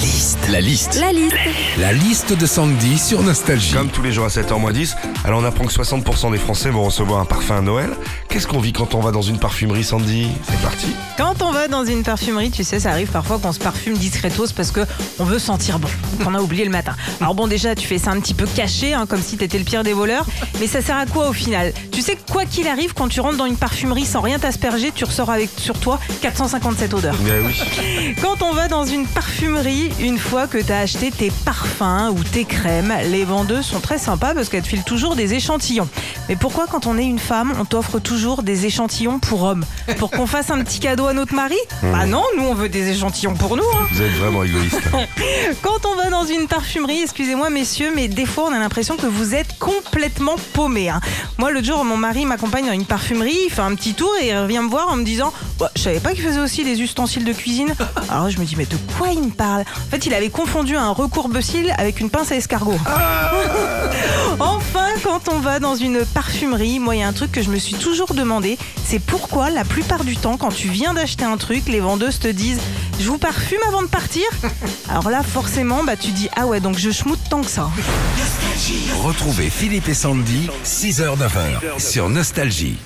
liste. La liste. La liste. La liste de Sandy sur Nostalgie. Comme tous les jours à 7h moins 10, alors on apprend que 60% des Français vont recevoir un parfum à Noël. Qu'est-ce qu'on vit quand on va dans une parfumerie, Sandy C'est parti. Quand on va dans une parfumerie, tu sais, ça arrive parfois qu'on se parfume discretos parce que on veut sentir bon, qu'on a oublié le matin. Alors bon, déjà, tu fais ça un petit peu caché, hein, comme si t'étais le pire des voleurs. Mais ça sert à quoi au final? Tu sais, quoi qu'il arrive, quand tu rentres dans une parfumerie sans rien t'asperger, tu ressors avec sur toi 457 odeurs. Mais oui. Quand on va dans une parfumerie, une fois que tu as acheté tes parfums ou tes crèmes, les vendeuses sont très sympas parce qu'elles te filent toujours des échantillons. Mais pourquoi quand on est une femme, on t'offre toujours des échantillons pour hommes Pour qu'on fasse un petit cadeau à notre mari Bah non, nous on veut des échantillons pour nous. hein. Vous êtes vraiment égoïste. Quand on va dans une parfumerie, excusez-moi messieurs, mais des fois on a l'impression que vous êtes complètement paumés. hein. Moi l'autre jour, mon mari m'accompagne dans une parfumerie, il fait un petit tour et il revient me voir en me disant Bah, Je savais pas qu'il faisait aussi des ustensiles de cuisine. Alors je me dis Mais de quoi il me parle? En fait, il avait confondu un recourbe-cils avec une pince à escargot. Enfin, quand on va dans une parfumerie, moi, il y a un truc que je me suis toujours demandé, c'est pourquoi la plupart du temps, quand tu viens d'acheter un truc, les vendeuses te disent « Je vous parfume avant de partir ?» Alors là, forcément, bah, tu dis « Ah ouais, donc je schmoute tant que ça. Retrouvez Philippe et Sandy, 6h-9h sur Nostalgie.